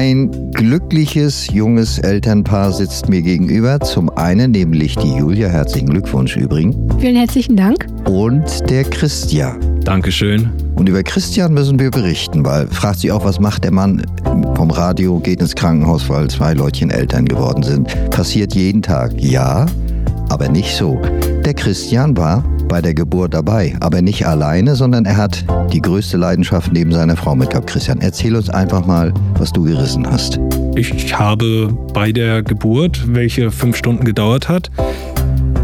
Ein glückliches junges Elternpaar sitzt mir gegenüber. Zum einen nämlich die Julia, herzlichen Glückwunsch übrigens. Vielen herzlichen Dank. Und der Christian. Dankeschön. Und über Christian müssen wir berichten, weil fragt sich auch, was macht der Mann vom Radio, geht ins Krankenhaus, weil zwei Leutchen Eltern geworden sind. Passiert jeden Tag. Ja, aber nicht so. Der Christian war bei der Geburt dabei, aber nicht alleine, sondern er hat die größte Leidenschaft neben seiner Frau mitgehabt. Christian, erzähl uns einfach mal, was du gerissen hast. Ich habe bei der Geburt, welche fünf Stunden gedauert hat,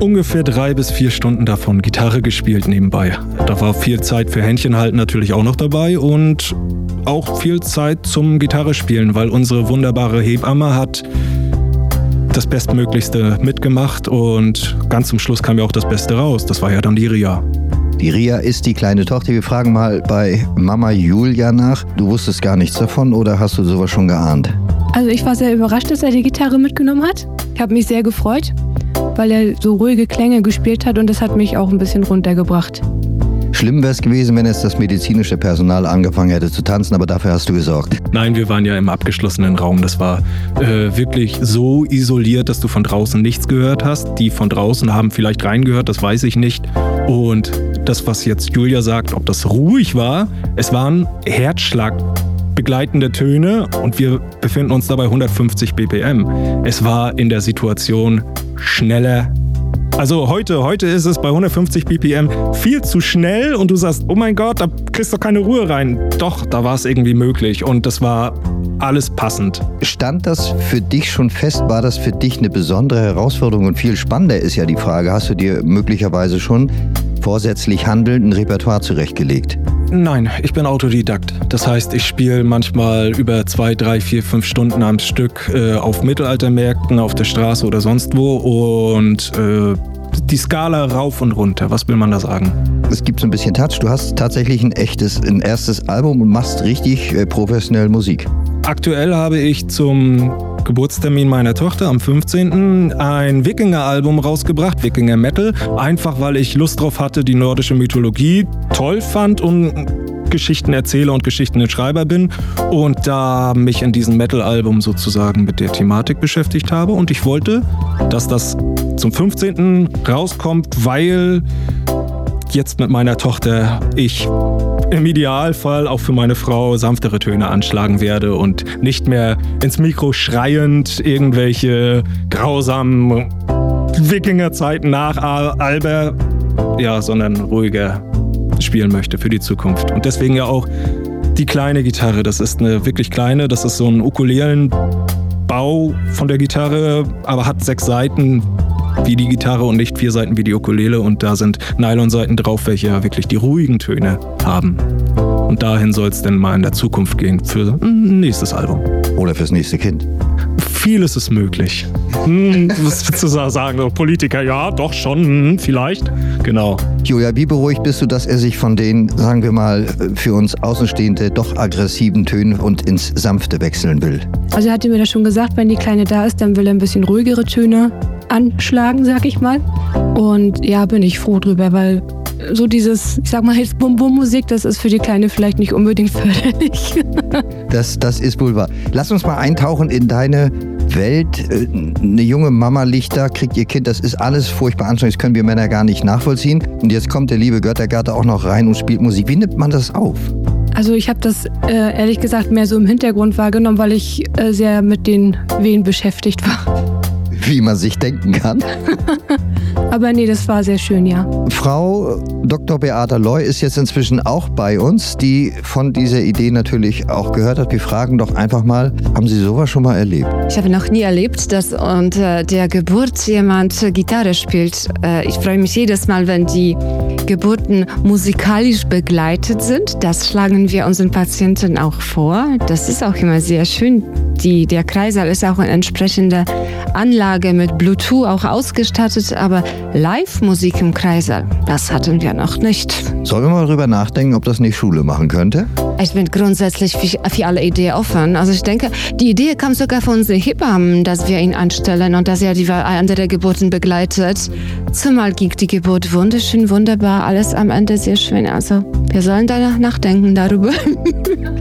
ungefähr drei bis vier Stunden davon Gitarre gespielt nebenbei. Da war viel Zeit für Händchenhalten natürlich auch noch dabei und auch viel Zeit zum Gitarre spielen, weil unsere wunderbare Hebamme hat das Bestmöglichste mitgemacht und ganz zum Schluss kam ja auch das Beste raus. Das war ja dann die Ria. Die Ria ist die kleine Tochter. Wir fragen mal bei Mama Julia nach. Du wusstest gar nichts davon oder hast du sowas schon geahnt? Also ich war sehr überrascht, dass er die Gitarre mitgenommen hat. Ich habe mich sehr gefreut, weil er so ruhige Klänge gespielt hat und das hat mich auch ein bisschen runtergebracht. Schlimm wäre es gewesen, wenn jetzt das medizinische Personal angefangen hätte zu tanzen, aber dafür hast du gesorgt. Nein, wir waren ja im abgeschlossenen Raum. Das war äh, wirklich so isoliert, dass du von draußen nichts gehört hast. Die von draußen haben vielleicht reingehört, das weiß ich nicht. Und das, was jetzt Julia sagt, ob das ruhig war, es waren Herzschlag begleitende Töne und wir befinden uns dabei 150 BPM. Es war in der Situation schneller, also heute, heute ist es bei 150 BPM viel zu schnell und du sagst, oh mein Gott, da kriegst du keine Ruhe rein. Doch, da war es irgendwie möglich und das war alles passend. Stand das für dich schon fest? War das für dich eine besondere Herausforderung? Und viel spannender ist ja die Frage, hast du dir möglicherweise schon vorsätzlich handelnd ein Repertoire zurechtgelegt? Nein, ich bin Autodidakt. Das heißt, ich spiele manchmal über zwei, drei, vier, fünf Stunden am Stück äh, auf Mittelaltermärkten, auf der Straße oder sonst wo und äh, die Skala rauf und runter. Was will man da sagen? Es gibt so ein bisschen Touch. Du hast tatsächlich ein echtes, ein erstes Album und machst richtig äh, professionell Musik. Aktuell habe ich zum Geburtstermin meiner Tochter am 15. ein Wikinger-Album rausgebracht, Wikinger Metal, einfach weil ich Lust drauf hatte, die nordische Mythologie toll fand und Geschichtenerzähler und Geschichtenschreiber bin und da mich in diesem Metal-Album sozusagen mit der Thematik beschäftigt habe und ich wollte, dass das zum 15. rauskommt, weil jetzt mit meiner Tochter ich im Idealfall auch für meine Frau sanftere Töne anschlagen werde und nicht mehr ins Mikro schreiend irgendwelche grausamen Wikingerzeiten nach Alber, ja, sondern ruhiger spielen möchte für die Zukunft. Und deswegen ja auch die kleine Gitarre. Das ist eine wirklich kleine, das ist so ein Ukulelenbau von der Gitarre, aber hat sechs Seiten, wie die Gitarre und nicht vier Seiten wie die Ukulele und da sind Nylonseiten drauf, welche ja wirklich die ruhigen Töne haben. Und dahin soll es denn mal in der Zukunft gehen für ein nächstes Album. Oder fürs nächste Kind. Vieles ist möglich. Hm, was willst du sagen? Politiker, ja, doch schon, hm, vielleicht. Genau. Julia, wie beruhigt bist du, dass er sich von den, sagen wir mal, für uns Außenstehende doch aggressiven Tönen und ins Sanfte wechseln will? Also er hatte mir das schon gesagt, wenn die Kleine da ist, dann will er ein bisschen ruhigere Töne anschlagen, sag ich mal. Und ja, bin ich froh drüber, weil so dieses, ich sag mal jetzt Bum-Bum-Musik, das ist für die Kleine vielleicht nicht unbedingt förderlich. das, das ist wohl wahr. Lass uns mal eintauchen in deine Welt. Äh, eine junge Mama liegt da, kriegt ihr Kind, das ist alles furchtbar anstrengend, das können wir Männer gar nicht nachvollziehen. Und jetzt kommt der liebe Göttergatte auch noch rein und spielt Musik. Wie nimmt man das auf? Also ich habe das äh, ehrlich gesagt mehr so im Hintergrund wahrgenommen, weil ich äh, sehr mit den Wehen beschäftigt war wie man sich denken kann. Aber nee, das war sehr schön, ja. Frau Dr. Beata Loy ist jetzt inzwischen auch bei uns, die von dieser Idee natürlich auch gehört hat. Wir fragen doch einfach mal, haben Sie sowas schon mal erlebt? Ich habe noch nie erlebt, dass unter der Geburt jemand Gitarre spielt. Äh, ich freue mich jedes Mal, wenn die Geburten musikalisch begleitet sind. Das schlagen wir unseren Patienten auch vor. Das ist auch immer sehr schön. Die, der Kreißsaal ist auch eine entsprechende Anlage mit Bluetooth auch ausgestattet, aber Live-Musik im Kreißsaal, das hatten wir noch nicht. Sollen wir mal drüber nachdenken, ob das nicht Schule machen könnte? Ich bin grundsätzlich für, alle Ideen offen. Also ich denke, die Idee kam sogar von unseren Hebammen, dass wir ihn anstellen und dass er die andere Geburten begleitet. Zumal ging die Geburt wunderschön, wunderbar, alles am Ende sehr schön. Also wir sollen danach nachdenken darüber.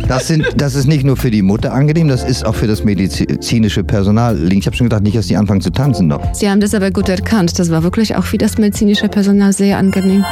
Das, sind, das ist nicht nur für die Mutter angenehm, das ist auch für das medizinische Personal. Ich habe schon gedacht, nicht, dass die anfangen zu tanzen noch. Sie haben das aber gut erkannt. Das war wirklich auch für das medizinische Personal sehr angenehm.